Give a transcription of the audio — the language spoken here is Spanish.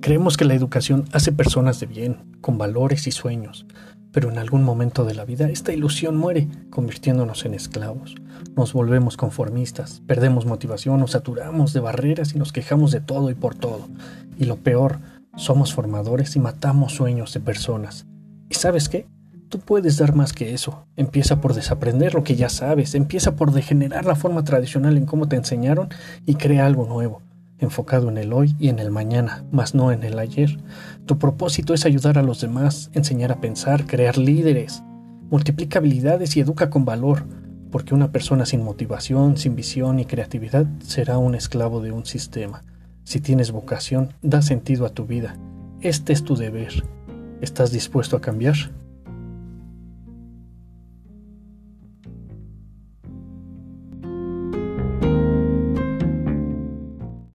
Creemos que la educación hace personas de bien, con valores y sueños, pero en algún momento de la vida esta ilusión muere, convirtiéndonos en esclavos. Nos volvemos conformistas, perdemos motivación, nos saturamos de barreras y nos quejamos de todo y por todo. Y lo peor, somos formadores y matamos sueños de personas. ¿Y sabes qué? Tú puedes dar más que eso. Empieza por desaprender lo que ya sabes, empieza por degenerar la forma tradicional en cómo te enseñaron y crea algo nuevo enfocado en el hoy y en el mañana, más no en el ayer. Tu propósito es ayudar a los demás, enseñar a pensar, crear líderes. Multiplica habilidades y educa con valor, porque una persona sin motivación, sin visión y creatividad será un esclavo de un sistema. Si tienes vocación, da sentido a tu vida. Este es tu deber. ¿Estás dispuesto a cambiar?